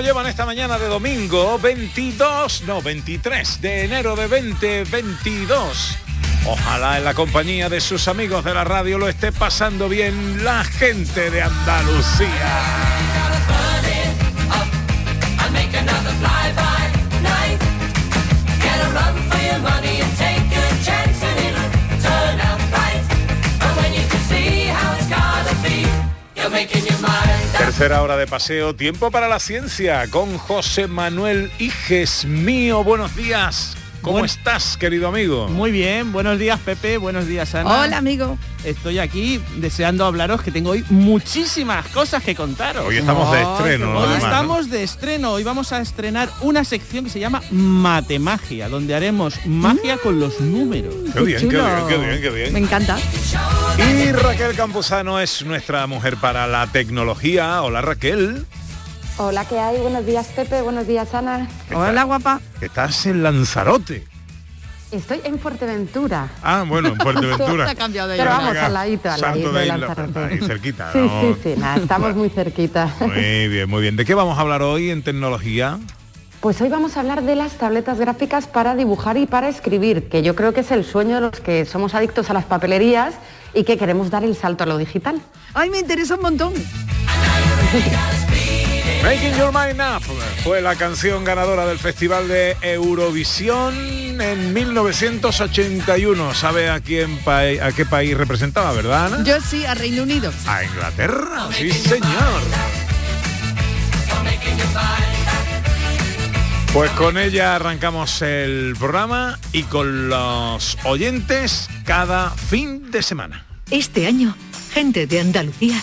¿Cómo están? ¿Cómo llevan esta mañana de domingo 22, no, 23 de enero de 2022? Ojalá en la compañía de sus amigos de la radio lo esté pasando bien la gente de Andalucía. Tercera hora de paseo, tiempo para la ciencia con José Manuel Iges mío. Buenos días. ¿Cómo estás, querido amigo? Muy bien, buenos días Pepe, buenos días Ana. Hola, amigo. Estoy aquí deseando hablaros que tengo hoy muchísimas cosas que contaros. Hoy estamos de estreno. Hoy además, ¿no? estamos de estreno, hoy vamos a estrenar una sección que se llama Matemagia, donde haremos magia con los números. Qué bien, qué bien, qué bien, qué bien. Me encanta. Y Raquel Campuzano es nuestra mujer para la tecnología. Hola Raquel. Hola, ¿qué hay? Buenos días, Pepe. Buenos días, Ana. Hola, guapa. Estás en Lanzarote. Estoy en Fuerteventura. Ah, bueno, en Fuerteventura. Se ha cambiado de Pero vamos, al ladito, al ladito de de Lanzarote. ahí cerquita, Sí, ¿no? sí, sí, nada, estamos muy cerquita. Muy bien, muy bien. ¿De qué vamos a hablar hoy en tecnología? Pues hoy vamos a hablar de las tabletas gráficas para dibujar y para escribir, que yo creo que es el sueño de los que somos adictos a las papelerías y que queremos dar el salto a lo digital. Ay, me interesa un montón. Making Your Mind Up fue la canción ganadora del Festival de Eurovisión en 1981. ¿Sabe a quién a qué país representaba, verdad, Ana? Yo sí, a Reino Unido. A Inglaterra, sí señor. Pues con ella arrancamos el programa y con los oyentes cada fin de semana. Este año, gente de Andalucía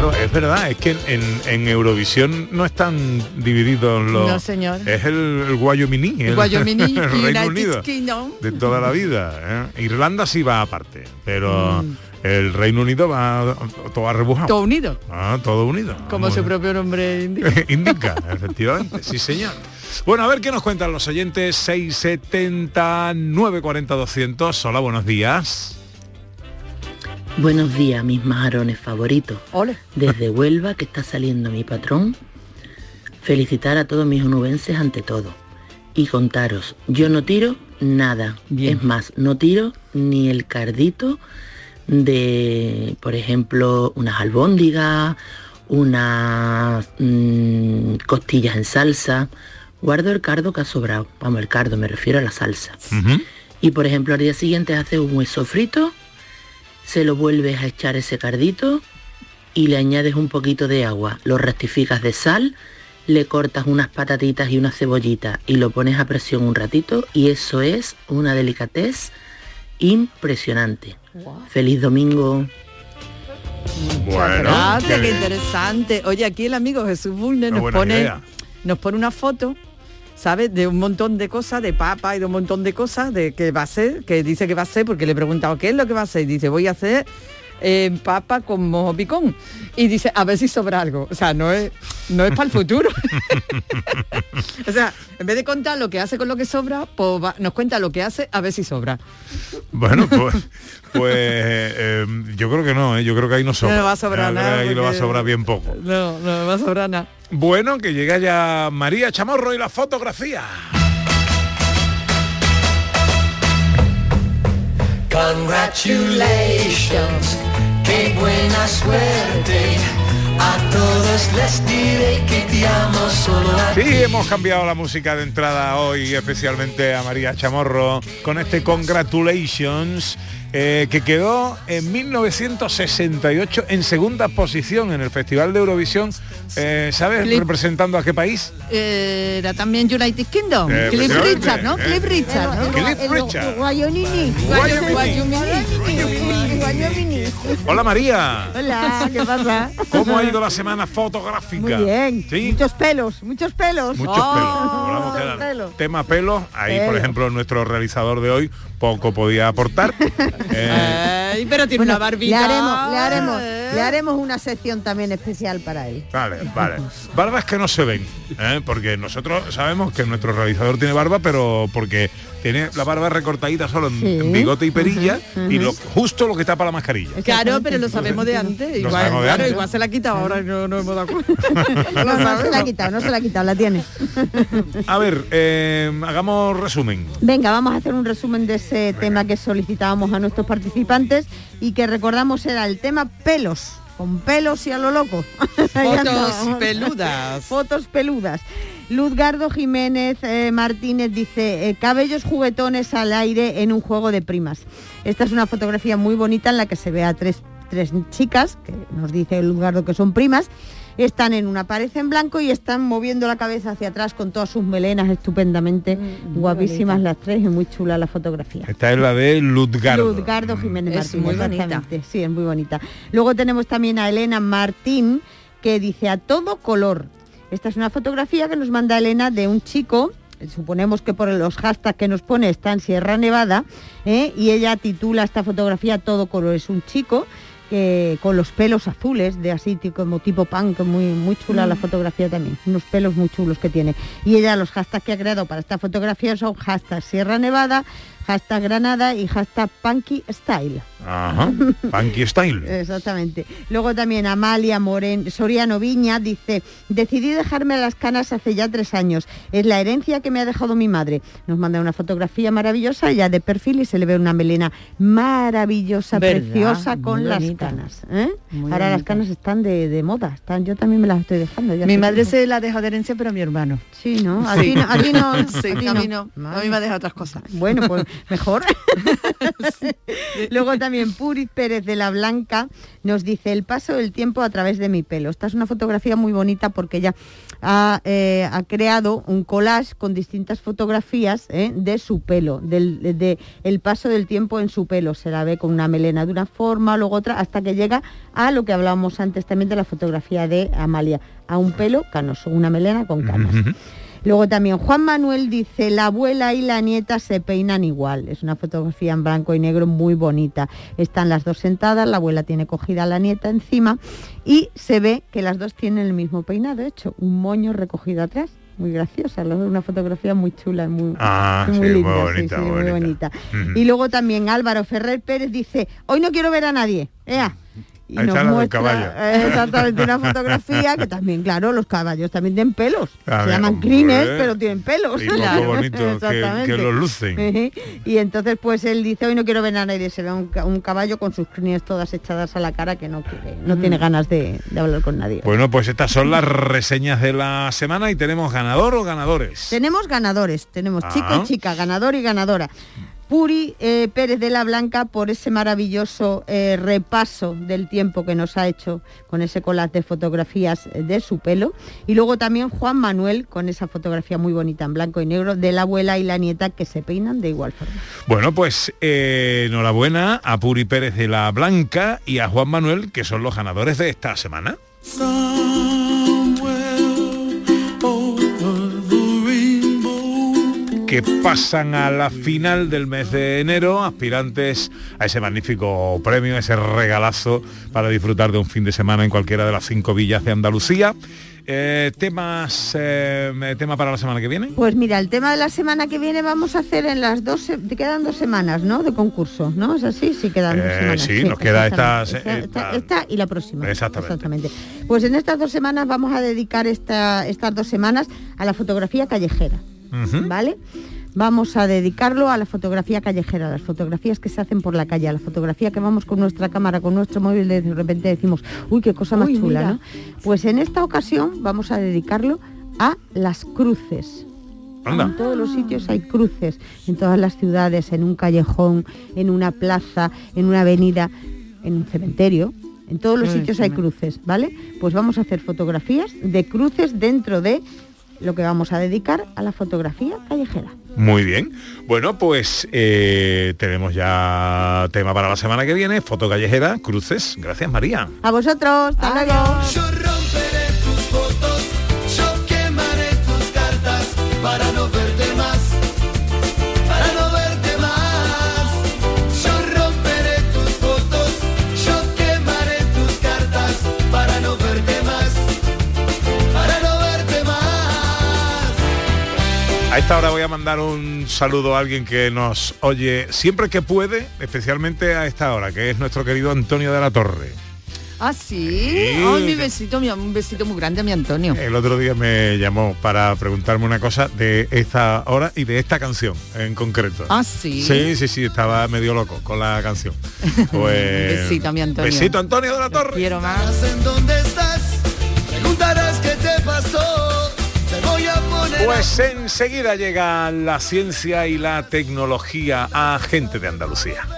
Claro, es verdad, es que en, en Eurovisión no están divididos los... No, señor. Es el, el Guayominí, el, Guayomini, el Reino Unido. Kingdom. de toda la vida. ¿eh? Irlanda sí va aparte, pero Mm. el Reino Unido va todo arrebujado. Todo unido, Ah, todo unido. como Muy su bien. propio nombre indica. Indica, efectivamente, sí señor. Bueno, a ver qué nos cuentan los oyentes 679 40 200. Hola, buenos días. Buenos días, mis majarones favoritos. Ole. Desde Huelva, que está saliendo mi patrón, felicitar a todos mis onubenses ante todo. Y contaros, yo no tiro nada. Bien. Es más, no tiro ni el cardito de, por ejemplo, unas albóndigas, unas mm, costillas en salsa. Guardo el cardo que ha sobrado. Vamos, el cardo, me refiero a la salsa. Y por ejemplo, al día siguiente haces un hueso frito, se lo vuelves a echar ese cardito y le añades un poquito de agua, lo rectificas de sal, le cortas unas patatitas y una cebollita y lo pones a presión un ratito y eso es una delicatez impresionante. Feliz domingo. Bueno, qué interesante. Oye, aquí el amigo Jesús Bulnes Qué nos pone, idea. nos pone una foto, ¿sabes? De un montón de cosas, de papa y de un montón de cosas, de que va a ser, que dice que va a ser, porque le he preguntado qué es lo que va a ser, y dice, voy a hacer eh, papa con mojo picón. Y dice, a ver si sobra algo. O sea, no es, no es para el futuro. o sea, en vez de contar lo que hace con lo que sobra, pues va- nos cuenta lo que hace a ver si sobra. Bueno, pues, pues eh, yo creo que no, ¿eh? yo creo que ahí no sobra. No va a sobrar nada, ahí lo va a sobrar bien poco. No, no va a sobrar nada. Bueno, que llega ya María Chamorro y la fotografía. Congratulations, qué buena suerte. A todos les diré que te amo solo a Sí, hemos cambiado la música de entrada hoy, especialmente a María Chamorro, con este Congratulations, eh, que quedó en 1968 en segunda posición en el Festival de Eurovisión. Eh, ¿Sabes Clip. representando a qué país? Eh, era también United Kingdom. Cliff Richard, ¿no? Cliff Richard. Hola María. Hola, ¿qué pasa? ¿Cómo ha ido la semana fotográfica? Muy bien. ¿Sí? Muchos pelos, muchos pelos. Muchos muchos pelos. Tema pelos. Ahí, por ejemplo, nuestro realizador de hoy poco podía aportar. Eh, Ay, pero tiene Bueno, una barbita. Le haremos, le haremos, Eh. le haremos una sección también especial para él. Vale, vale. Barbas que no se ven, ¿eh? porque nosotros sabemos que nuestro realizador tiene barba, pero porque tiene la barba recortadita solo en, Sí. en bigote y perilla y lo, justo lo que tapa la mascarilla. Claro, pero lo sabemos de antes. Igual, sabemos de claro, antes. igual se la ha quitado, ahora no, no hemos dado cuenta. No, no se la ha quitado, no se la ha quitado, la tiene. A ver, eh, hagamos resumen. Venga, vamos a hacer un resumen de ese tema que solicitábamos a nuestros participantes y que recordamos era el tema pelos, con pelos y a lo loco. Fotos peludas. Fotos peludas. Luzgardo Jiménez eh, Martínez dice, eh, cabellos juguetones al aire en un juego de primas. Esta es una fotografía muy bonita en la que se ve a tres, tres chicas, que nos dice Luzgardo que son primas, están en una pared en blanco y están moviendo la cabeza hacia atrás con todas sus melenas estupendamente guapísimas bonita. las tres y muy chula la fotografía. Esta es la de Luzgardo. Luzgardo Jiménez Es Martínez, muy bonita. exactamente. Sí, es muy bonita. Luego tenemos también a Elena Martín que dice a todo color. Esta es una fotografía que nos manda Elena de un chico. Suponemos que por los hashtags que nos pone está en Sierra Nevada ¿eh? y ella titula esta fotografía todo color. Es un chico que con los pelos azules, de así como tipo punk, muy, muy chula la fotografía también, unos pelos muy chulos que tiene. Y ella los hashtags que ha creado para esta fotografía son hashtag Sierra Nevada, hashtag Granada y hashtag Punky Style. Ajá. Punky Style. Exactamente. Luego también Amalia Moren, Soriano Viña dice, decidí dejarme las canas hace ya tres años. Es la herencia que me ha dejado mi madre. Nos manda una fotografía maravillosa, ya de perfil y se le ve una melena maravillosa, ¿Verdad? preciosa con Muy las bonita. canas. ¿eh? Ahora las canas están de, de moda. Están, yo también me las estoy dejando. ya Mi madre se la dejó de herencia, pero a mi hermano. Sí, ¿no? A Sí. ti no. A ti no. Sí, ti a mí no. A mí me ha dejado otras cosas. Bueno, pues mejor. Luego también Puris Pérez de la Blanca nos dice el paso del tiempo a través de mi pelo. Esta es una fotografía muy bonita porque ella ha, eh, ha creado un collage con distintas fotografías eh, de su pelo, del de, de el paso del tiempo en su pelo. Se la ve con una melena de una forma, luego otra, hasta que llega a lo que hablábamos antes también de la fotografía de Amalia, a un pelo canoso, una melena con canas. Luego también Juan Manuel dice, la abuela y la nieta se peinan igual. Es una fotografía en blanco y negro muy bonita. Están las dos sentadas, la abuela tiene cogida a la nieta encima y se ve que las dos tienen el mismo peinado, de hecho, un moño recogido atrás. Muy graciosa, una fotografía muy chula, muy, Ah, sí, muy linda, bonita, sí, muy muy bonita. Y luego también Álvaro Ferrer Pérez dice, hoy no quiero ver a nadie. Ea. Y Ahí nos la del muestra caballo. eh, exactamente una fotografía que también, claro, los caballos también tienen pelos. A Se ver, llaman crines, pero tienen pelos. Y poco bonito que- Exactamente. que los lucen. Y entonces pues él dice, hoy no quiero ver a nadie, se ve un, un caballo con sus crines todas echadas a la cara que no quiere, no tiene ganas de, de hablar con nadie. Bueno, pues estas son las reseñas de la semana y tenemos ganador o ganadores. Tenemos ganadores, tenemos chico Ah. y chica, ganador y ganadora. Puri eh, Pérez de la Blanca por ese maravilloso eh, repaso del tiempo que nos ha hecho con ese collage de fotografías eh, de su pelo. Y luego también Juan Manuel con esa fotografía muy bonita en blanco y negro de la abuela y la nieta que se peinan de igual forma. Bueno, pues eh, enhorabuena a Puri Pérez de la Blanca y a Juan Manuel, que son los ganadores de esta semana. Que pasan a la final del mes de enero, aspirantes a ese magnífico premio, ese regalazo para disfrutar de un fin de semana en cualquiera de las cinco villas de Andalucía. Eh, temas, eh, tema para la semana que viene. Pues mira, el tema de la semana que viene vamos a hacer en las dos, se- quedan dos semanas, ¿no? De concurso, ¿no? ¿Es así? Sí, quedan dos Eh, semanas. sí, nos queda esta- exactamente. esta- esta y la próxima. Exactamente. Pues en estas dos semanas vamos a dedicar esta, estas dos semanas a la fotografía callejera. ¿Vale? Vamos a dedicarlo a la fotografía callejera, a las fotografías que se hacen por la calle, a la fotografía que vamos con nuestra cámara, con nuestro móvil, de repente decimos, uy, qué cosa más Uy, chula, mira. ¿no? Pues en esta ocasión vamos a dedicarlo a las cruces. Anda. En todos los sitios hay cruces, en todas las ciudades, en un callejón, en una plaza, en una avenida, en un cementerio. En todos los sitios sí, hay cruces, ¿vale? Pues vamos a hacer fotografías de cruces dentro de lo que vamos a dedicar a la fotografía callejera. Muy bien. Bueno, pues eh, tenemos ya tema para la semana que viene, foto callejera, cruces. Gracias, María. A vosotros, hasta luego. A esta hora voy a mandar un saludo a alguien que nos oye siempre que puede, especialmente a esta hora, que es nuestro querido Antonio de la Torre. Ah, sí. Sí. Ay, mi besito, mi, un besito muy grande a mi Antonio. El otro día me llamó para preguntarme una cosa de esta hora y de esta canción en concreto. Ah, sí. Sí, sí, sí, estaba medio loco con la canción. Pues, besito a mi Antonio. Besito Antonio de la Torre. Quiero más. ¿En dónde estás? Preguntarás qué Pues enseguida llega la ciencia y la tecnología a gente de Andalucía.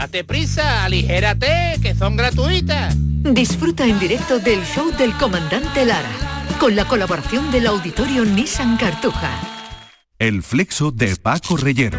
Date prisa, aligérate, que son gratuitas. Disfruta en directo del show del comandante Lara, con la colaboración del auditorio Nissan Cartuja. El flexo de Paco Reyero.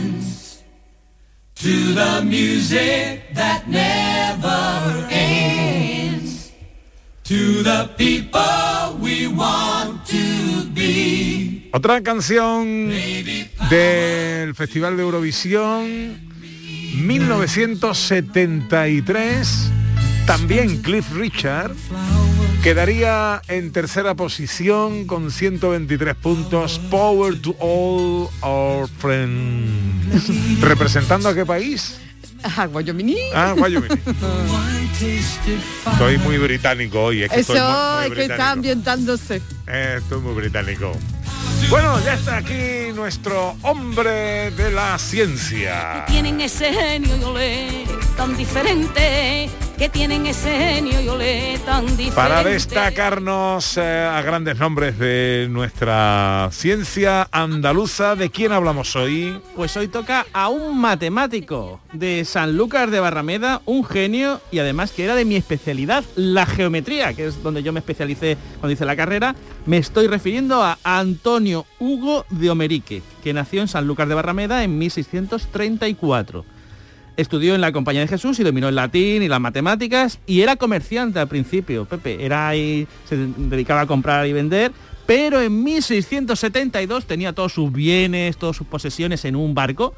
To the music that never ends. To the people we want to be. Otra canción del Festival de Eurovisión 1973, también Cliff Richard, quedaría en tercera posición con 123 puntos, Power to All Our Friends. ¿Representando a qué país? Ah, Guayomini. Ah, Wyoming. Estoy muy británico hoy, es que Eso estoy muy- muy es que está ambientándose. Eh, estoy muy británico. Bueno, ya está aquí nuestro hombre de la ciencia. tienen ese genio y olé tan diferente, que tienen ese genio y olé tan diferente. Para destacarnos eh, a grandes nombres de nuestra ciencia andaluza, ¿de quién hablamos hoy? Pues hoy toca a un matemático de Sanlúcar de Barrameda, un genio y además que era de mi especialidad, la geometría, que es donde yo me especialicé cuando hice la carrera. Me estoy refiriendo a Antonio Hugo de Omerique, que nació en Sanlúcar de Barrameda en 1634. Estudió en la Compañía de Jesús y dominó el latín y las matemáticas y era comerciante al principio, Pepe. Era ahí, se dedicaba a comprar y vender, pero en 1672 tenía todos sus bienes, todas sus posesiones en un barco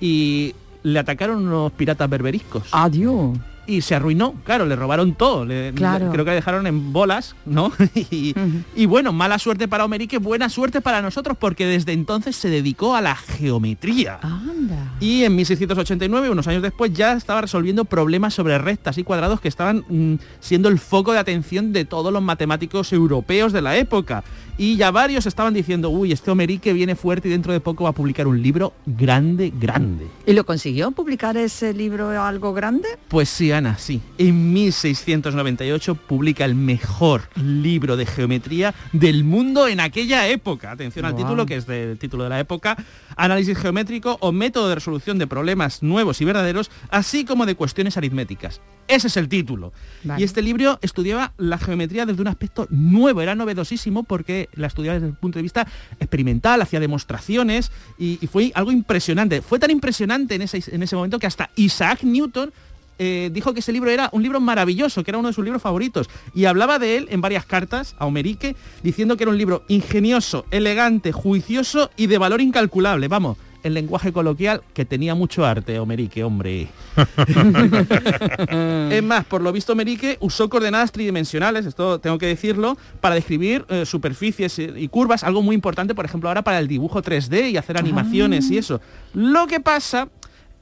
y le atacaron unos piratas berberiscos. Adiós. Y se arruinó, claro, le robaron todo. le- Claro. le- creo que le dejaron en bolas, ¿no? y, y bueno, mala suerte para Omerique, buena suerte para nosotros, porque desde entonces se dedicó a la geometría. Anda. Y en 1689, unos años después, ya estaba resolviendo problemas sobre rectas y cuadrados que estaban mm, siendo el foco de atención de todos los matemáticos europeos de la época. Y ya varios estaban diciendo, uy, este Omerique viene fuerte y dentro de poco va a publicar un libro grande, grande. ¿Y lo consiguió publicar ese libro algo grande? Pues sí, Ana, sí. En 1698 publica el mejor libro de geometría del mundo en aquella época. Atención al título, que es del título de la época. Análisis geométrico o método de resolución de problemas nuevos y verdaderos, así como de cuestiones aritméticas. Ese es el título. Vale. Y este libro estudiaba la geometría desde un aspecto nuevo, era novedosísimo porque la estudiaba desde el punto de vista experimental, hacía demostraciones y, y fue algo impresionante. Fue tan impresionante en ese, en ese momento que hasta Isaac Newton eh, dijo que ese libro era un libro maravilloso, que era uno de sus libros favoritos. Y hablaba de él en varias cartas a Omerique, diciendo que era un libro ingenioso, elegante, juicioso y de valor incalculable. Vamos, el lenguaje coloquial que tenía mucho arte, Omerique, hombre. es más, por lo visto Merique usó coordenadas tridimensionales, esto tengo que decirlo, para describir eh, superficies y y curvas, algo muy importante, por ejemplo, ahora para el dibujo 3D y hacer animaciones y eso. Lo que pasa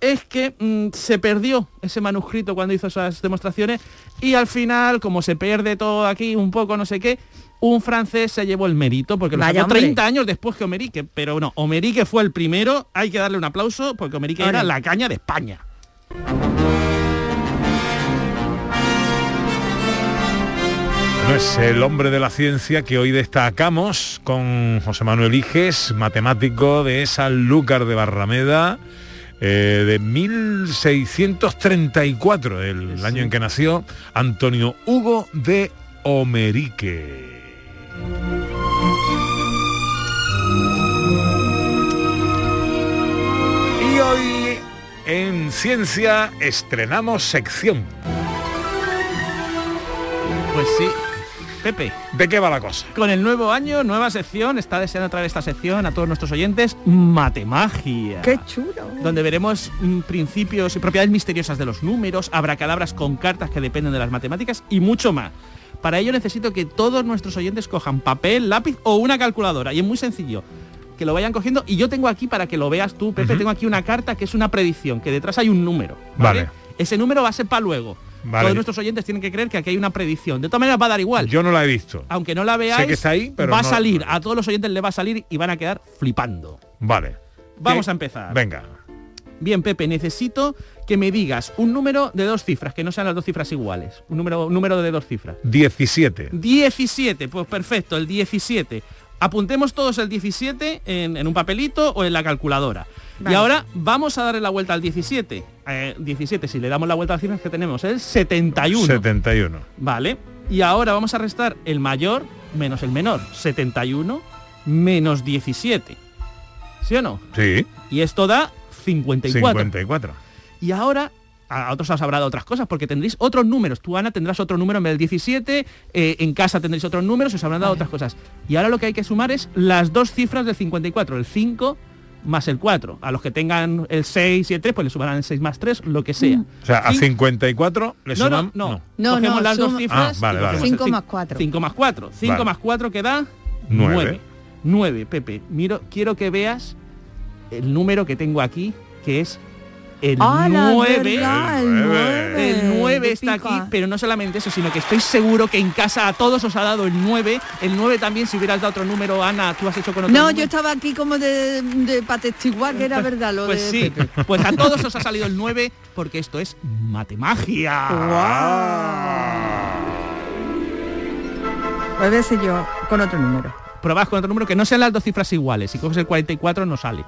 es que mm, se perdió ese manuscrito cuando hizo esas demostraciones y al final, como se pierde todo aquí un poco, no sé qué, un francés se llevó el mérito porque lo Vaya, sacó hombre. 30 años después que Omerique, pero no, Omerique fue el primero, hay que darle un aplauso porque Omerique era la caña de España. No es el hombre de la ciencia que hoy destacamos con José Manuel Iges, matemático de Sanlúcar de Barrameda, eh, de 1634, el año en que nació, Antonio Hugo de Omerique. Y hoy en Ciencia estrenamos sección. Pues sí. Pepe. ¿De qué va la cosa? Con el nuevo año, nueva sección, está deseando traer esta sección a todos nuestros oyentes, Matemagia. ¡Qué chulo! Donde veremos mm, principios y propiedades misteriosas de los números, abracadabras con cartas que dependen de las matemáticas y mucho más. Para ello necesito que todos nuestros oyentes cojan papel, lápiz o una calculadora. Y es muy sencillo. Que lo vayan cogiendo. Y yo tengo aquí, para que lo veas tú, Pepe, tengo aquí una carta que es una predicción, que detrás hay un número. ¿vale? Vale. Ese número va a ser para luego. Vale. Todos nuestros oyentes tienen que creer que aquí hay una predicción. De todas maneras va a dar igual. Yo no la he visto. Aunque no la veáis, Sé que está ahí, pero va a no- salir. A todos los oyentes le va a salir y van a quedar flipando. Vale. Vamos ¿Qué? a empezar. Venga. Bien, Pepe, necesito que me digas un número de dos cifras, que no sean las dos cifras iguales. Un número, un número de dos cifras. 17. 17, pues perfecto, el 17. Apuntemos todos el 17 en, en un papelito o en la calculadora. Vale. Y ahora vamos a darle la vuelta al 17. Eh, 17, si le damos la vuelta a las cifras que tenemos, es 71. 71. Vale. Y ahora vamos a restar el mayor menos el menor. 71 menos 17. ¿Sí o no? Sí. Y esto da 54. 54. Y ahora a otros os habrá dado otras cosas porque tendréis otros números. Tú, Ana, tendrás otro número en vez del 17, eh, en casa tendréis otros números, os habrán dado otras cosas. Y ahora lo que hay que sumar es las dos cifras del 54, el 5 más el 4. A los que tengan el 6 y el 3, pues le sumarán el 6 más 3, lo que sea. O sea, a Cin- 54 le no, suman... no, no, No, Cogemos no, las dos suma- cifras. Ah, vale, vale, Cinco más cuatro. 5 más 4. 5 Vale. más 4 que da Nueve. 9. 9, Pepe. Miro, quiero que veas el número que tengo aquí, que es el ¡Hala, 9. verdad! El nueve. El 9 Qué está aquí, pero no solamente eso, sino que estoy seguro que en casa a todos os ha dado el 9. El 9 también, si hubieras dado otro número, Ana, tú has hecho con otro No, número. yo estaba aquí como de, de para testiguar que era verdad lo Pues de sí, Pepe. pues a todos os ha salido el 9 porque esto es matemagia. Pues a ver si yo con otro número. Probad con otro número que no sean las dos cifras iguales. Si coges el 44 no sale.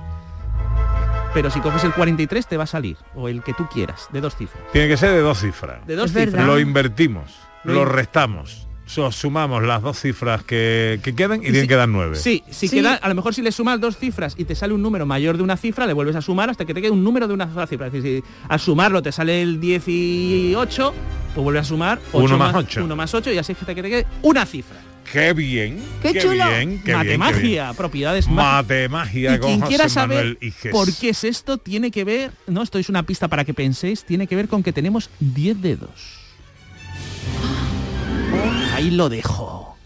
Pero si coges el 43 te va a salir. O el que tú quieras, de dos cifras. Tiene que ser de dos cifras. De dos Es verdad. cifras. Lo invertimos, Lo lo in- restamos. So- sumamos las dos cifras que, que queden y tienen que dar nueve. Sí, si queda, a lo mejor si le sumas dos cifras y te sale un número mayor de una cifra, le vuelves a sumar hasta que te quede un número de una sola cifra. Es decir, si al sumarlo te sale el 18, pues vuelves a sumar Uno ocho más ocho. 1 más 8 y así hasta que te quede una cifra. Qué bien. ¡Qué chulo! bien, qué bien, qué Matemagia, bien. propiedades. Matemagia Y con quien José quiera saber por qué es esto, tiene que ver, no, esto es una pista para que penséis, tiene que ver con que tenemos 10 dedos. Ahí lo dejo.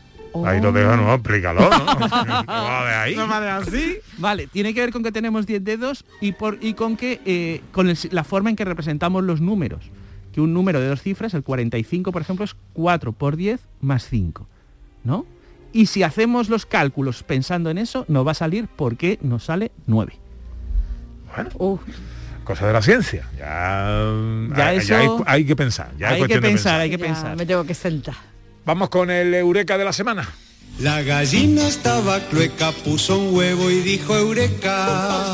Ahí lo dejo, no, explícalo, ¿no? ¿Cómo va de ahí? No así. Vale, tiene que ver con que tenemos 10 dedos y, por, y con que eh, con el- la forma en que representamos los números. Que un número de dos cifras, el 45, por ejemplo, es 4 por 10 más 5. ¿No? Y si hacemos los cálculos pensando en eso, nos va a salir porque nos sale 9. Bueno, cosa de la ciencia. Ya, Ya hay, eso- hay, hay que pensar. Ya hay que pensar, hay que Ya, pensar. Me tengo que sentar. Vamos con el Eureka de la semana. La gallina estaba clueca, puso un huevo y dijo Eureka.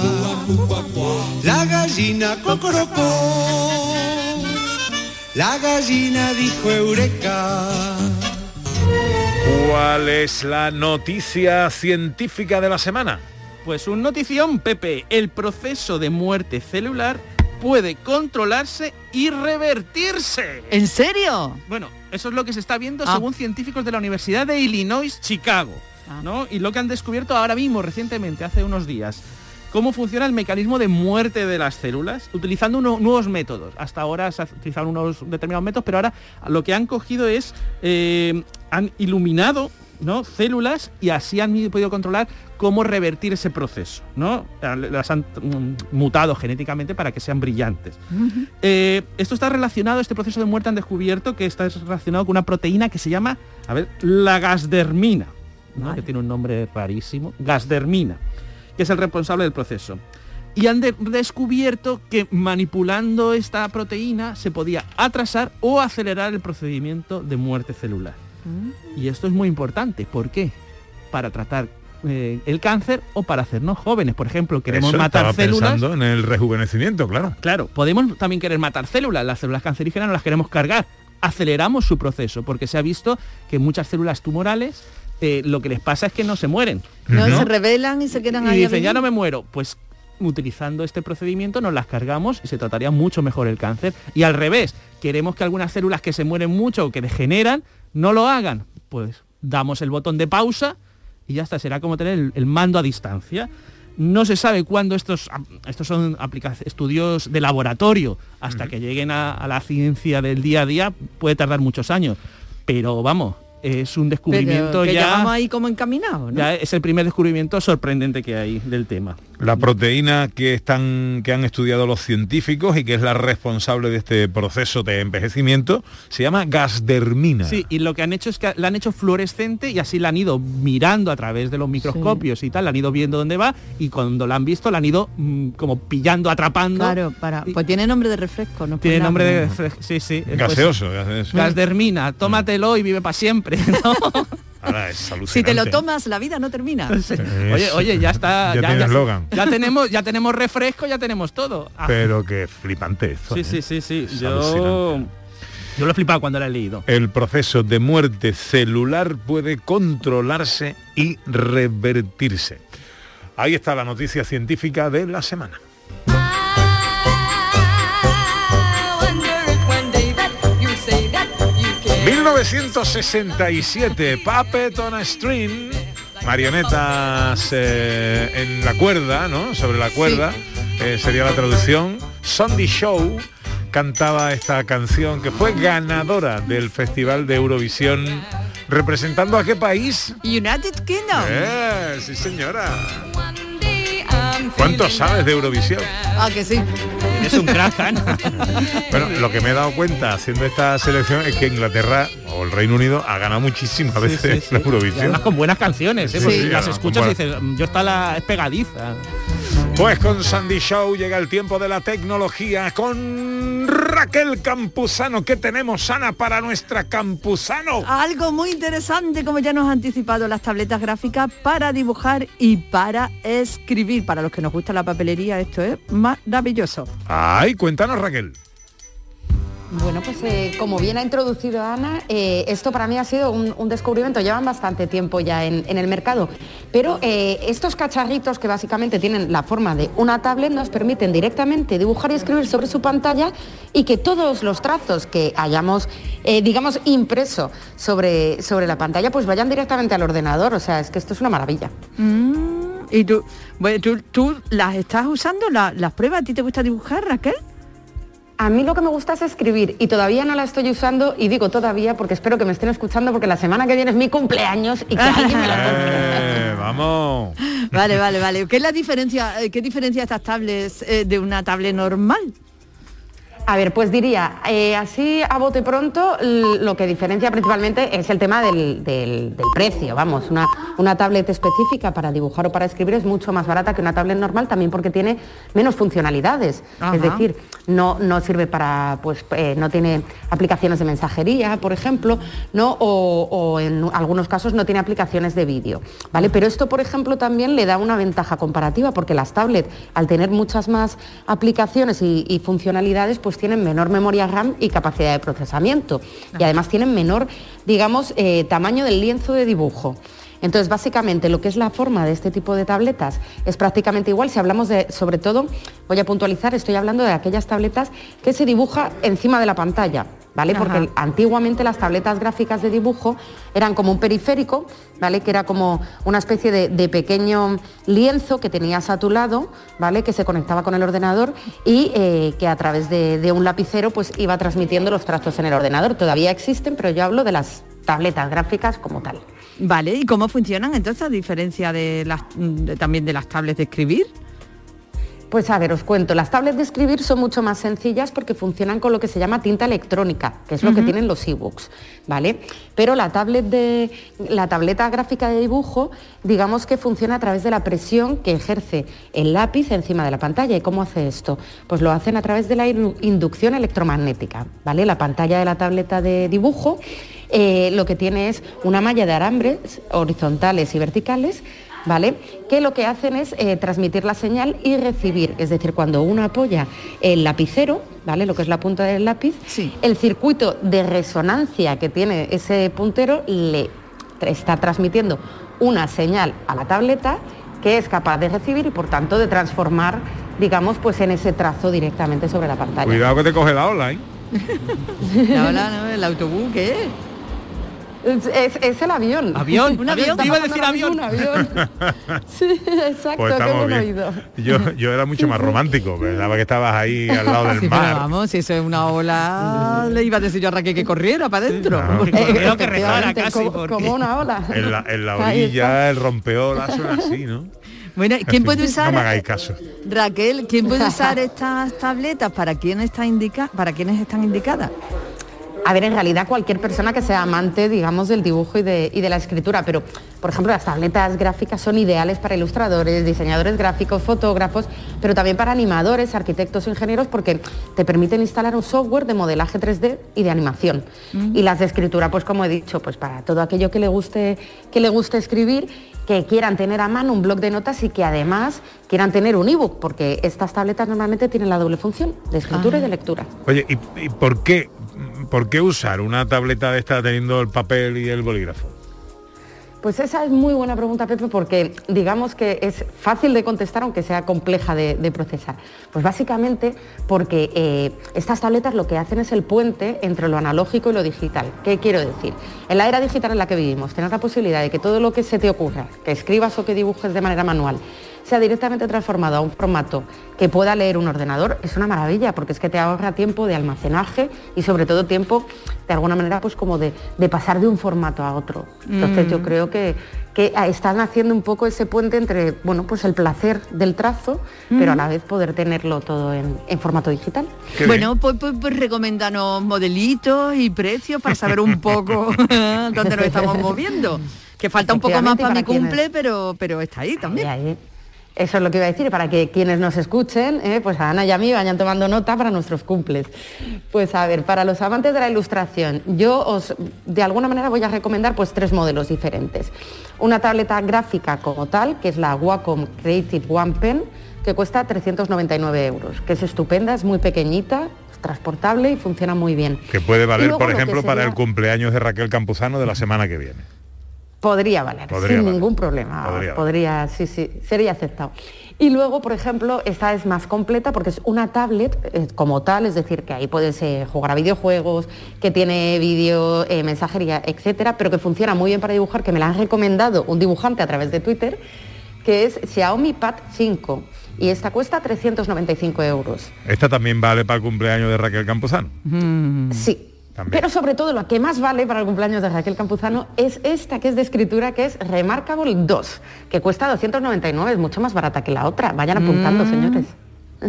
La gallina cocorocó. La gallina dijo Eureka. ¿Cuál es la noticia científica de la semana? Pues un notición, Pepe. El proceso de muerte celular puede controlarse y revertirse. ¿En serio? Bueno, eso es lo que se está viendo Ah. según científicos de la Universidad de Illinois, Chicago. ¿no? Y lo que han descubierto ahora mismo, recientemente, hace unos días. Cómo funciona el mecanismo de muerte de las células utilizando unos nuevos métodos. Hasta ahora se utilizaban unos determinados métodos, pero ahora lo que han cogido es, eh, han iluminado ¿no? células y así han podido controlar cómo revertir ese proceso. ¿no? Las han mm, mutado genéticamente para que sean brillantes. Eh, esto está relacionado, este proceso de muerte han descubierto que está relacionado con una proteína que se llama, a ver, la gasdermina, ¿no? que tiene un nombre rarísimo, gasdermina, que es el responsable del proceso. Y han de- descubierto que manipulando esta proteína se podía atrasar o acelerar el procedimiento de muerte celular. Y esto es muy importante. ¿Por qué? Para tratar eh, el cáncer o para hacernos jóvenes. Por ejemplo, queremos Eso, matar estaba células. pensando en el rejuvenecimiento, claro. Claro, podemos también querer matar células. Las células cancerígenas no las queremos cargar. Aceleramos su proceso porque se ha visto que muchas células tumorales eh, lo que les pasa es que no se mueren. No, se revelan y se quedan Y ahí. a dicen, ya no me muero. Pues utilizando este procedimiento nos las cargamos y se trataría mucho mejor el cáncer. Y al revés, queremos que algunas células que se mueren mucho o que degeneran, no lo hagan. Pues damos el botón de pausa y ya está, será como tener el, el mando a distancia. No se sabe cuándo estos, estos son estudios de laboratorio, hasta que lleguen a, a la ciencia del día a día puede tardar muchos años. Pero vamos, es un descubrimiento que ya... vamos ahí como encaminados, ¿no? Ya es el primer descubrimiento sorprendente que hay del tema. La proteína que están que han estudiado los científicos y que es la responsable de este proceso de envejecimiento se llama gasdermina. Sí, y lo que han hecho es que la han hecho fluorescente y así la han ido mirando a través de los microscopios y tal, la han ido viendo dónde va y cuando la han visto la han ido mm, como pillando, atrapando. Claro, para, pues tiene nombre de refresco, ¿no? Tiene Pues nombre de... nada. Sí, sí. pues, Gaseoso, gaseoso. Gasdermina, tómatelo y vive para siempre. ¿no? Ahora es Si te lo tomas, la vida no termina. Oye, oye, ya está. Ya tenemos, ya tenemos refresco, ya tenemos todo. Ah, Pero qué flipante esto. sí, ¿eh? sí, sí, sí. Es Yo, alucinante. yo lo he flipado cuando la he leído. El proceso de muerte celular puede controlarse y revertirse. Ahí está la noticia científica de la semana. 1967, Puppet on a String, marionetas eh, en la cuerda, ¿no? Sobre la cuerda, eh, sería la traducción. Sunday Show cantaba esta canción que fue ganadora del Festival de Eurovisión. ¿Representando a qué país? United Kingdom. Eh, sí señora. ¿Cuánto sabes de Eurovisión? Ah, que sí. Es un crack, Ana. Bueno, lo que me he dado cuenta haciendo esta selección es que Inglaterra o el Reino Unido ha ganado muchísimas veces la Eurovisión. además con buenas canciones, ¿eh? Porque las escuchas y dices, "Mm, yo está la es pegadiza. Pues con Sandy Show llega el tiempo de la tecnología con Raquel Campuzano. ¿Qué tenemos, Ana, para nuestra Campuzano? Algo muy interesante, como ya nos ha anticipado las tabletas gráficas para dibujar y para escribir. Para los que nos gusta la papelería, esto es maravilloso. Ay, cuéntanos, Raquel. Bueno, pues eh, como bien ha introducido Ana, eh, esto para mí ha sido un, descubrimiento, llevan bastante tiempo ya en, el mercado, pero eh, estos cacharritos que básicamente tienen la forma de una tablet nos permiten directamente dibujar y escribir sobre su pantalla y que todos los trazos que hayamos, digamos, impreso sobre, sobre la pantalla, pues vayan directamente al ordenador, o sea, es que esto es una maravilla. Mm, y tú, bueno, tú, tú las estás usando, la- las pruebas, ¿a ti te gusta dibujar, Raquel? A mí lo que me gusta es escribir y todavía no la estoy usando y digo todavía porque espero que me estén escuchando porque la semana que viene es mi cumpleaños y que alguien me la compre. Eh, vamos. Vale, vale, vale. ¿Qué es la diferencia, eh, qué diferencia estas tablets eh, de una tablet normal? A ver, pues diría, eh, así a bote pronto, lo que diferencia principalmente es el tema del, del- del precio. Vamos, una, una tablet específica para dibujar o para escribir es mucho más barata que una tablet normal, también porque tiene menos funcionalidades. Ajá. Es decir, no, no sirve para, pues, eh, no tiene aplicaciones de mensajería, por ejemplo, ¿no? O, o en algunos casos no tiene aplicaciones de vídeo, ¿vale? Pero esto, por ejemplo, también le da una ventaja comparativa, porque las tablets, al tener muchas más aplicaciones y, y funcionalidades, pues tienen menor memoria RAM y capacidad de procesamiento. Y además tienen menor, digamos, eh, tamaño del lienzo de dibujo. Entonces, básicamente, lo que es la forma de este tipo de tabletas es prácticamente igual. Si hablamos de, sobre todo, voy a puntualizar, estoy hablando de aquellas tabletas que se dibuja encima de la pantalla, ¿vale? Ajá. Porque antiguamente las tabletas gráficas de dibujo eran como un periférico, ¿vale? Que era como una especie de, de pequeño lienzo que tenías a tu lado, ¿vale? Que se conectaba con el ordenador y eh, que a través de, de un lapicero pues iba transmitiendo los trazos en el ordenador. Todavía existen, pero yo hablo de las tabletas gráficas como tal. Vale, ¿y cómo funcionan entonces a diferencia de las de- también de las tablets de escribir? Pues a ver, os cuento, las tablets de escribir son mucho más sencillas porque funcionan con lo que se llama tinta electrónica, que es lo que tienen los ebooks, ¿vale? Pero la tablet de la tableta gráfica de dibujo, digamos que funciona a través de la presión que ejerce el lápiz encima de la pantalla. ¿Y cómo hace esto? Pues lo hacen a través de la in- inducción electromagnética, ¿vale? La pantalla de la tableta de dibujo eh, lo que tiene es una malla de alambres horizontales y verticales ¿vale? Que lo que hacen es eh, transmitir la señal y recibir, es decir, cuando uno apoya el lapicero, ¿vale? Lo que es la punta del lápiz, el circuito de resonancia que tiene ese puntero le está transmitiendo una señal a la tableta que es capaz de recibir y por tanto de transformar, digamos, pues en ese trazo directamente sobre la pantalla. Cuidado que te coge la ola, ¿eh? La ola, ¿no? el autobús, ¿qué es? Es, es- es el avión. Avión, Un avión, Está iba a decir avión. Un avión. Sí, exacto, Pues estamos bien. oído. Yo, yo era mucho más romántico, pensaba que estabas ahí al lado del Sí, pero mar. vamos, si eso es una ola, le iba a decir yo a Raquel que corriera para adentro. Que corriera o que rezara casi, como, porque- como una ola. En la, en la Ahí orilla, el rompeola suena así, ¿no? Bueno, En ¿quién puede usar No me hagáis caso. Raquel, ¿quién puede usar estas tabletas para quién está indica para quiénes están indicadas? A ver, en realidad cualquier persona que sea amante, digamos, del dibujo y de, y de la escritura, pero, por ejemplo, las tabletas gráficas son ideales para ilustradores, diseñadores gráficos, fotógrafos, pero también para animadores, arquitectos ingenieros, porque te permiten instalar un software de modelaje 3D y de animación. Y las de escritura, pues como he dicho, pues para todo aquello que le guste, que le guste escribir, que quieran tener a mano un blog de notas y que además quieran tener un ebook, porque estas tabletas normalmente tienen la doble función, de escritura y de lectura. Oye, ¿y, y por qué por qué usar una tableta de esta teniendo el papel y el bolígrafo? Pues esa es muy buena pregunta, Pepe, porque digamos que es fácil de contestar, aunque sea compleja de, procesar. Pues básicamente porque eh, estas tabletas lo que hacen es el puente entre lo analógico y lo digital. ¿Qué quiero decir? En la era digital en la que vivimos, tener la posibilidad de que todo lo que se te ocurra, que escribas o que dibujes de manera manual, sea directamente transformado a un formato que pueda leer un ordenador, es una maravilla, porque es que te ahorra tiempo de almacenaje y sobre todo tiempo, de alguna manera, pues como de, de pasar de un formato a otro. Entonces Mm. yo creo que, que están haciendo un poco ese puente entre, bueno, pues el placer del trazo, pero a la vez poder tenerlo todo en, en formato digital. bueno, pues, pues, pues recoméndanos modelitos y precios para saber un poco dónde nos estamos moviendo. Que falta un poco más para mi cumple, pero, pero está ahí también. Eso es lo que iba a decir, para que quienes nos escuchen, eh, pues a Ana y a mí vayan tomando nota para nuestros cumples. Pues a ver, para los amantes de la ilustración, yo os, de alguna manera voy a recomendar pues tres modelos diferentes. Una tableta gráfica como tal, que es la Wacom Creative One Pen, que cuesta 399 euros, que es estupenda, es muy pequeñita, transportable y funciona muy bien. Que puede valer, luego por ejemplo, para el cumpleaños de Raquel Campuzano de la semana que viene. Podría valer, Podría sin valer. ningún problema. Podría Podría, sí, sí, sería aceptado. Y luego, por ejemplo, esta es más completa porque es una tablet eh, como tal, es decir, que ahí puedes eh, jugar a videojuegos, que tiene vídeo, eh, mensajería, etcétera, pero que funciona muy bien para dibujar, que me la han recomendado un dibujante a través de Twitter, que es Xiaomi Pad 5. Y esta cuesta 395 euros. Esta también vale para el cumpleaños de Raquel Campuzano. Sí. Pero sobre todo lo que más vale para el cumpleaños de Raquel Campuzano es esta que es de escritura, que es Remarkable 2, que cuesta 299, es mucho más barata que la otra. Vayan apuntando, Mm. señores.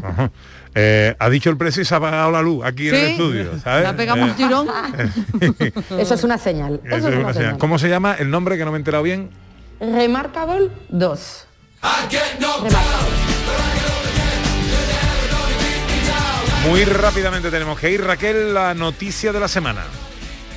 Ajá. Eh, ha dicho el precio y se ha apagado la luz aquí en el estudio. ¿sabes? La pegamos Eh, tirón. Eso es una señal. eso Eso es es una una señal. señal. ¿Cómo se llama el nombre que no me he enterado bien? Remarkable 2. Muy rápidamente tenemos que ir, Raquel, la noticia de la semana.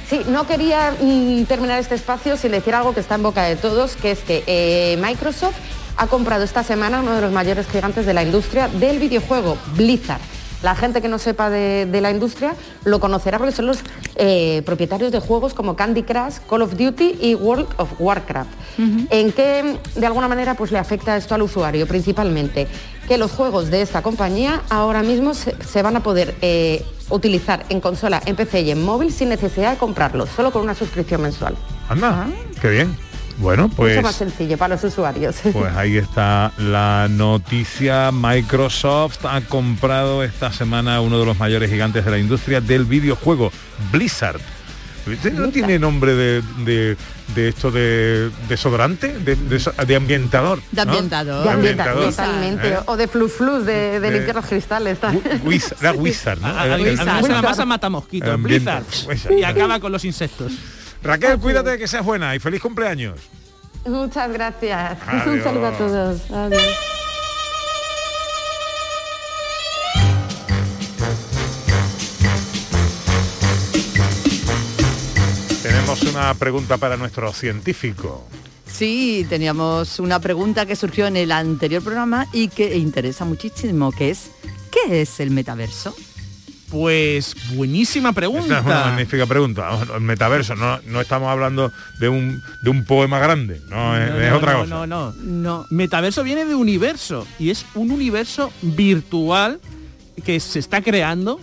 Sí, no quería mm, terminar este espacio sin decir algo que está en boca de todos, que es que eh, Microsoft ha comprado esta semana uno de los mayores gigantes de la industria del videojuego, Blizzard. La gente que no sepa de, de la industria lo conocerá porque son los eh, propietarios de juegos como Candy Crush, Call of Duty y World of Warcraft. ¿En qué de alguna manera pues, le afecta esto al usuario? Principalmente que los juegos de esta compañía ahora mismo se, se van a poder eh, utilizar en consola, en PC y en móvil sin necesidad de comprarlos, solo con una suscripción mensual. Anda, qué bien. Bueno, pues, Mucho más sencillo para los usuarios. pues ahí está la noticia. Microsoft ha comprado esta semana uno de los mayores gigantes de la industria del videojuego, Blizzard. ¿No tiene nombre de, de, de esto de desodorante? De, de, ambientador. De ¿no? ambientador. De ambientador, totalmente. ¿Eh? O de flus flus, de, de De- limpiar los cristales. Era Wizard, ¿no? A- a- Era- a mí- a mí era- se me pasa matamosquitos, Ambiente- Blizzard. Y acaba con los insectos. Raquel, cuídate que seas buena y feliz cumpleaños. Muchas gracias. Un saludo a todos. Adiós. Tenemos una pregunta para nuestro científico. Sí, teníamos una pregunta que surgió en el anterior programa y que interesa muchísimo, que es ¿qué es el metaverso? Pues buenísima Esta es una pregunta. magnífica pregunta. El metaverso, no, no estamos hablando de un, de un poema grande, no, es, No, es no, otra no, cosa. No, no, no. Metaverso viene de universo y es un universo virtual que se está creando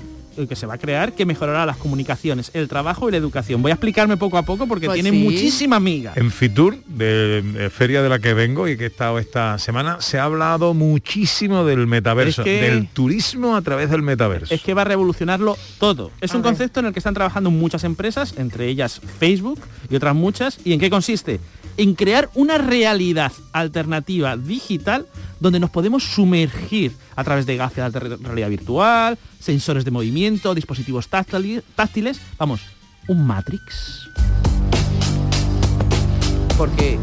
que se va a crear que mejorará las comunicaciones, el trabajo y la educación. Voy a explicarme poco a poco porque Pues tiene sí. muchísima miga. En Fitur, de eh, feria de la que vengo y que he estado esta semana, se ha hablado muchísimo del metaverso, Es que- del turismo a través del metaverso. Es que va a revolucionarlo todo. Es A un ver. concepto en el que están trabajando muchas empresas, entre ellas Facebook y otras muchas. ¿Y en qué consiste? En crear una realidad alternativa digital donde nos podemos sumergir a través de gafas de re- realidad virtual, sensores de movimiento, dispositivos táctiles. Vamos, un Matrix. Porque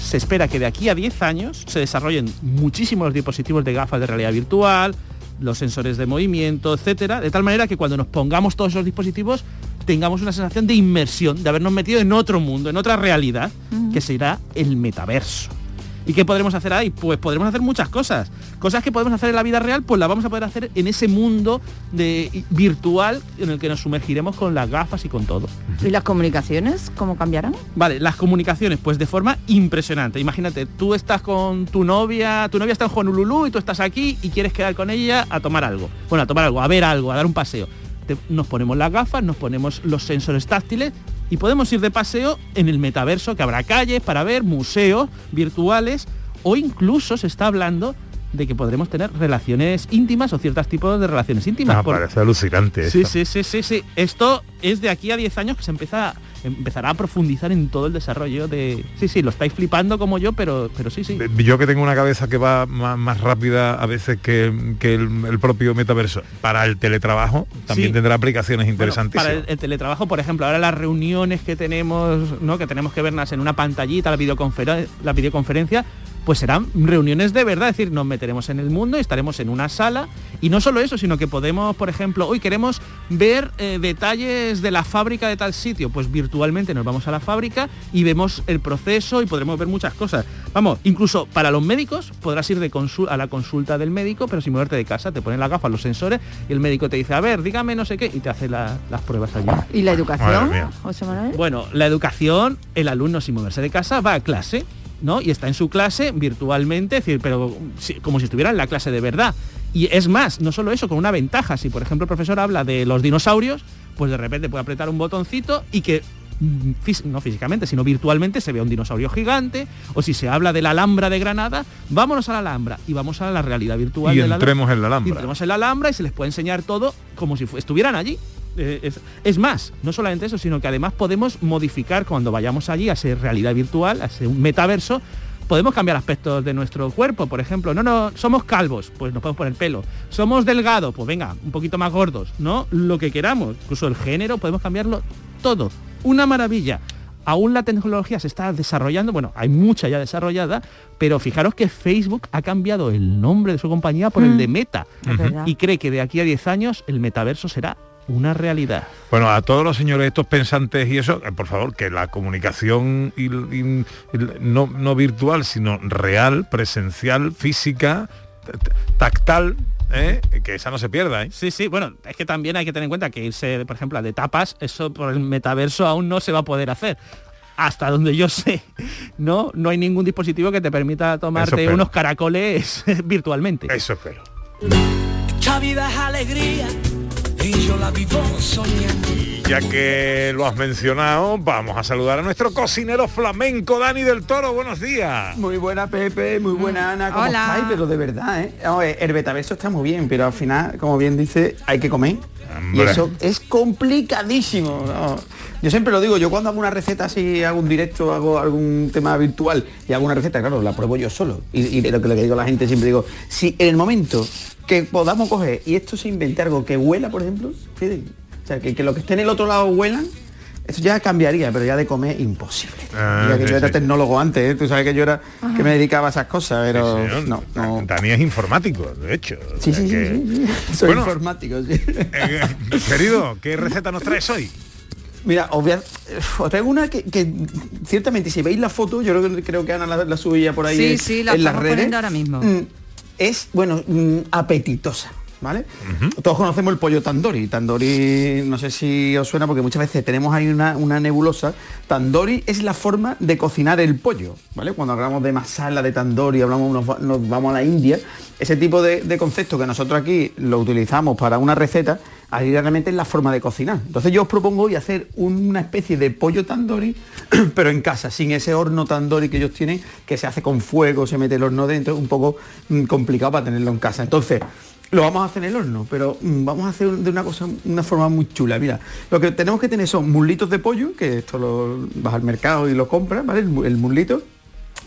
se espera que de aquí a 10 años se desarrollen muchísimos dispositivos de gafas de realidad virtual, los sensores de movimiento, etcétera, de tal manera que cuando nos pongamos todos esos dispositivos tengamos una sensación de inmersión, de habernos metido en otro mundo, en otra realidad, que será el metaverso. ¿Y qué podremos hacer ahí? Pues podremos hacer muchas cosas. Cosas que podemos hacer en la vida real, pues las vamos a poder hacer en ese mundo de, virtual en el que nos sumergiremos con las gafas y con todo. ¿Y las comunicaciones cómo cambiarán? Vale, las comunicaciones, pues de forma impresionante. Imagínate, tú estás con tu novia, tu novia está en Honolulu y tú estás aquí y quieres quedar con ella a tomar algo. Bueno, a tomar algo, a ver algo, a dar un paseo. Nos ponemos las gafas, nos ponemos los sensores táctiles y podemos ir de paseo en el metaverso, que habrá calles para ver, museos virtuales o incluso se está hablando de que podremos tener relaciones íntimas o ciertos tipos de relaciones íntimas. Ah, Por- parece alucinante. Sí, esto. sí, sí, sí, sí. Esto es de aquí a 10 años que se empieza empezará a profundizar en todo el desarrollo de. Sí, sí, lo estáis flipando como yo, pero, pero sí, sí. Yo que tengo una cabeza que va más, más rápida a veces que, que el, el propio metaverso, para el teletrabajo también Sí. tendrá aplicaciones Bueno, interesantísimas. para el, el teletrabajo, por ejemplo, ahora las reuniones que tenemos, ¿no? Que tenemos que verlas en una pantallita, la, videoconferen- la videoconferencia, pues serán reuniones de verdad, es decir, nos meteremos en el mundo y estaremos en una sala y no solo eso, sino que podemos, por ejemplo, hoy queremos ver eh, detalles de la fábrica de tal sitio, pues virtualmente nos vamos a la fábrica y vemos el proceso y podremos ver muchas cosas. Vamos, incluso para los médicos podrás ir de consul- a la consulta del médico, pero sin moverte de casa, te ponen las gafas, los sensores y el médico te dice, a ver, dígame no sé qué, y te hace la- las pruebas allí. ¿Y la educación, mía. José Manuel? Bueno, la educación, el alumno sin moverse de casa va a clase, ¿no? Y está en su clase virtualmente, es decir, pero si- como si estuviera en la clase de verdad. Y es más, no solo eso, con una ventaja. Si por ejemplo el profesor habla de los dinosaurios, pues de repente puede apretar un botoncito y que mm, no físicamente, sino virtualmente se ve un dinosaurio gigante, o si se habla de la Alhambra de Granada, vámonos a la Alhambra y vamos a la realidad virtual Y de la entremos en la y Alhambra. entremos en la Alhambra y se les puede enseñar todo como si estuvieran allí. Eh, es, es más, no solamente eso, sino que además podemos modificar cuando vayamos allí a esa realidad virtual, a ese metaverso, podemos cambiar aspectos de nuestro cuerpo, por ejemplo, no, no, somos calvos, pues nos podemos poner pelo, somos delgados, pues venga, un poquito más gordos, ¿no? Lo que queramos, incluso el género, podemos cambiarlo todo. Una maravilla. Aún la tecnología se está desarrollando, bueno, hay mucha ya desarrollada, pero fijaros que Facebook ha cambiado el nombre de su compañía por el Mm. de Meta y cree que de aquí a 10 años el metaverso será una realidad. Bueno, a todos los señores estos pensantes y eso, eh, por favor, que la comunicación y- y- y no, no virtual, sino real, presencial, física, tactal, ¿eh? que esa no se pierda. ¿eh? Sí, sí, bueno, es que también hay que tener en cuenta que irse, por ejemplo, a de tapas, eso por el metaverso aún no se va a poder hacer. Hasta donde yo sé, no, no hay ningún dispositivo que te permita tomarte unos caracoles virtualmente. Eso espero. Vida es alegría y ya que lo has mencionado, vamos a saludar a nuestro cocinero flamenco, Dani del Toro. Buenos días. Muy buena Pepe, muy buena Ana, ¿cómo Hola. estáis? Pero de verdad, ¿eh? Ver, el betaverso está muy bien, pero al final, como bien dice, hay que comer. Y eso es complicadísimo. ¿no? Yo siempre lo digo, yo cuando hago una receta así, hago un directo, hago algún tema virtual y hago una receta, claro, la pruebo yo solo. Y, y lo que le digo a la gente siempre digo, si en el momento que podamos coger y esto se invente algo que huela, por ejemplo, o sea, que, que lo que esté en el otro lado huelan, eso ya cambiaría, pero ya de comer imposible. Ah, Mira que sí, yo era sí. tecnólogo antes, ¿eh? tú sabes que yo era que me dedicaba a esas cosas, pero Sí, no, no. Dani es informático, de hecho. o Sí, sea sí, sí, que- sí, sí. Soy Bueno, informático, sí. eh, querido, ¿qué receta nos traes hoy? Mira, os, voy a- os traigo una que, que, ciertamente si veis la foto, yo creo que, creo que Ana la, la subía por ahí Sí, en, sí, la en las redes. ahora mismo. Mm, Es, bueno, mm, apetitosa. ¿Vale? Todos conocemos el pollo tandoori. Tandoori, no sé si os suena porque muchas veces tenemos ahí una, una nebulosa. Tandoori es la forma de cocinar el pollo, ¿vale? Cuando hablamos de masala, de tandoori, hablamos, nos, va- nos vamos a la India, ese tipo de, de concepto que nosotros aquí lo utilizamos para una receta, ahí realmente es la forma de cocinar. Entonces yo os propongo hoy hacer una especie de pollo tandoori, pero en casa, sin ese horno tandoori que ellos tienen, que se hace con fuego, se mete el horno dentro, un poco mm, complicado para tenerlo en casa. Entonces, lo vamos a hacer en el horno, pero mm, vamos a hacer de una cosa, una forma muy chula. Mira, lo que tenemos que tener son muslitos de pollo, que esto lo vas al mercado y lo compras, ¿vale? El, el muslito.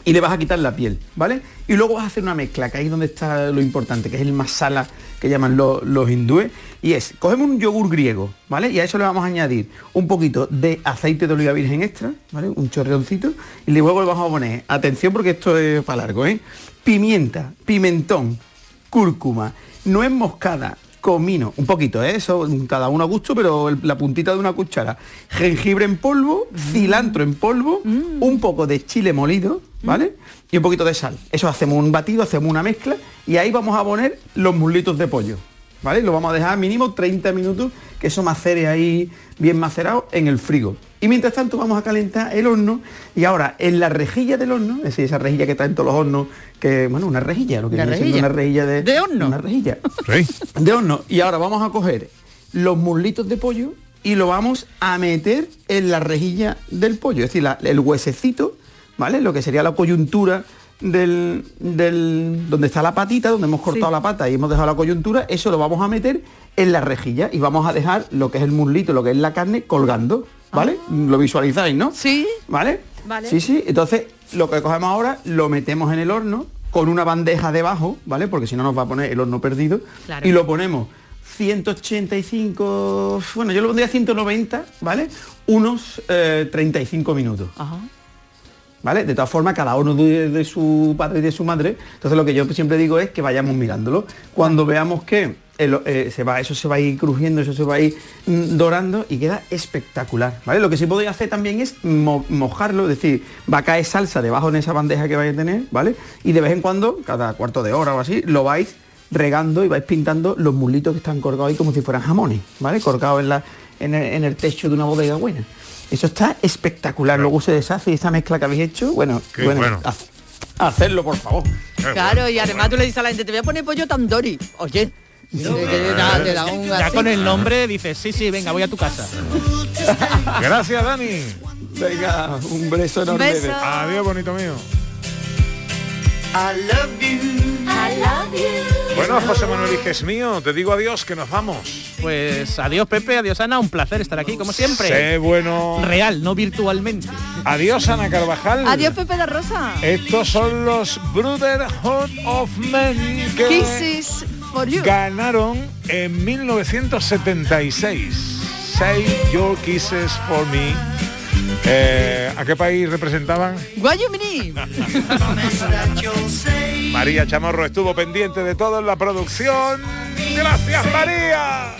Y le vas a quitar la piel, ¿vale? Y luego vas a hacer una mezcla, que ahí es donde está lo importante, que es el masala que llaman lo- los hindúes. Y es, cogemos un yogur griego, ¿vale? Y a eso le vamos a añadir un poquito de aceite de oliva virgen extra, ¿vale? Un chorreoncito. Y luego le vamos a poner, atención porque esto es para largo, ¿eh? Pimienta, pimentón, cúrcuma, nuez moscada, comino, un poquito, ¿eh? eso cada uno a gusto, pero el- la puntita de una cuchara, jengibre en polvo, cilantro en polvo, un poco de chile molido, ¿vale? Y un poquito de sal. Eso hacemos un batido, hacemos una mezcla y ahí vamos a poner los muslitos de pollo. ¿Vale? Lo vamos a dejar mínimo 30 minutos que eso macere ahí bien macerado en el frigo. Y mientras tanto vamos a calentar el horno y ahora en la rejilla del horno, es decir, esa rejilla que está en todos los hornos, que bueno, una rejilla, lo que viene siendo una rejilla de, ¿De horno? Una rejilla. De horno. Y ahora vamos a coger los muslitos de pollo y lo vamos a meter en la rejilla del pollo, es decir, la- el huesecito, ¿vale? Lo que sería la coyuntura del, del- donde está la patita, donde hemos cortado la pata y hemos dejado la coyuntura, eso lo vamos a meter en la rejilla y vamos a dejar lo que es el muslito, lo que es la carne colgando, ¿vale? Lo visualizáis, ¿no? Sí. ¿Vale? Vale. Sí, sí. Entonces, lo que cogemos ahora, lo metemos en el horno con una bandeja debajo, ¿vale? Porque si no nos va a poner el horno perdido. Claro. Y lo ponemos 185, bueno, yo lo pondría 190, ¿vale? Unos eh, 35 minutos. ¿Vale? De todas formas, cada uno de, de su padre y de su madre. Entonces lo que yo siempre digo es que vayamos mirándolo. Cuando veamos que el- eh, se va, eso se va a ir crujiendo, eso se va a ir mm, dorando y queda espectacular. ¿vale? Lo que sí podéis hacer también es mo- mojarlo, es decir, va a caer salsa debajo en esa bandeja que vais a tener, ¿vale? Y de vez en cuando, cada cuarto de hora o así, lo vais regando y vais pintando los muslitos que están colgados ahí como si fueran jamones, ¿vale? Colgados en, la, en, el, en el techo de una bodega buena. Eso está espectacular. Luego se deshace y esa mezcla que habéis hecho, bueno, Qué bueno, bueno. haz- hacerlo por favor. Claro, y además tú le dices a la gente, te voy a poner pollo tandoori. Oye, Ya con el nombre dices, sí, sí, venga, voy a tu casa. Gracias, Dani. Venga, un beso enorme. Beso. Adiós, bonito mío. I love you. I love you. Bueno, José Manuel Ige es mío, te digo adiós, que nos vamos. Pues adiós Pepe, adiós Ana, un placer estar aquí, como siempre. Sé bueno. Real, no virtualmente. Adiós, Ana Carvajal. Adiós Pepe de Rosa. Estos son los Brotherhood of Men que Kisses for you. ganaron en 1976. Say Your Kisses for Me. Eh, ¿A qué país representaban? Guayumini. María Chamorro estuvo pendiente de todo en la producción. Gracias, María.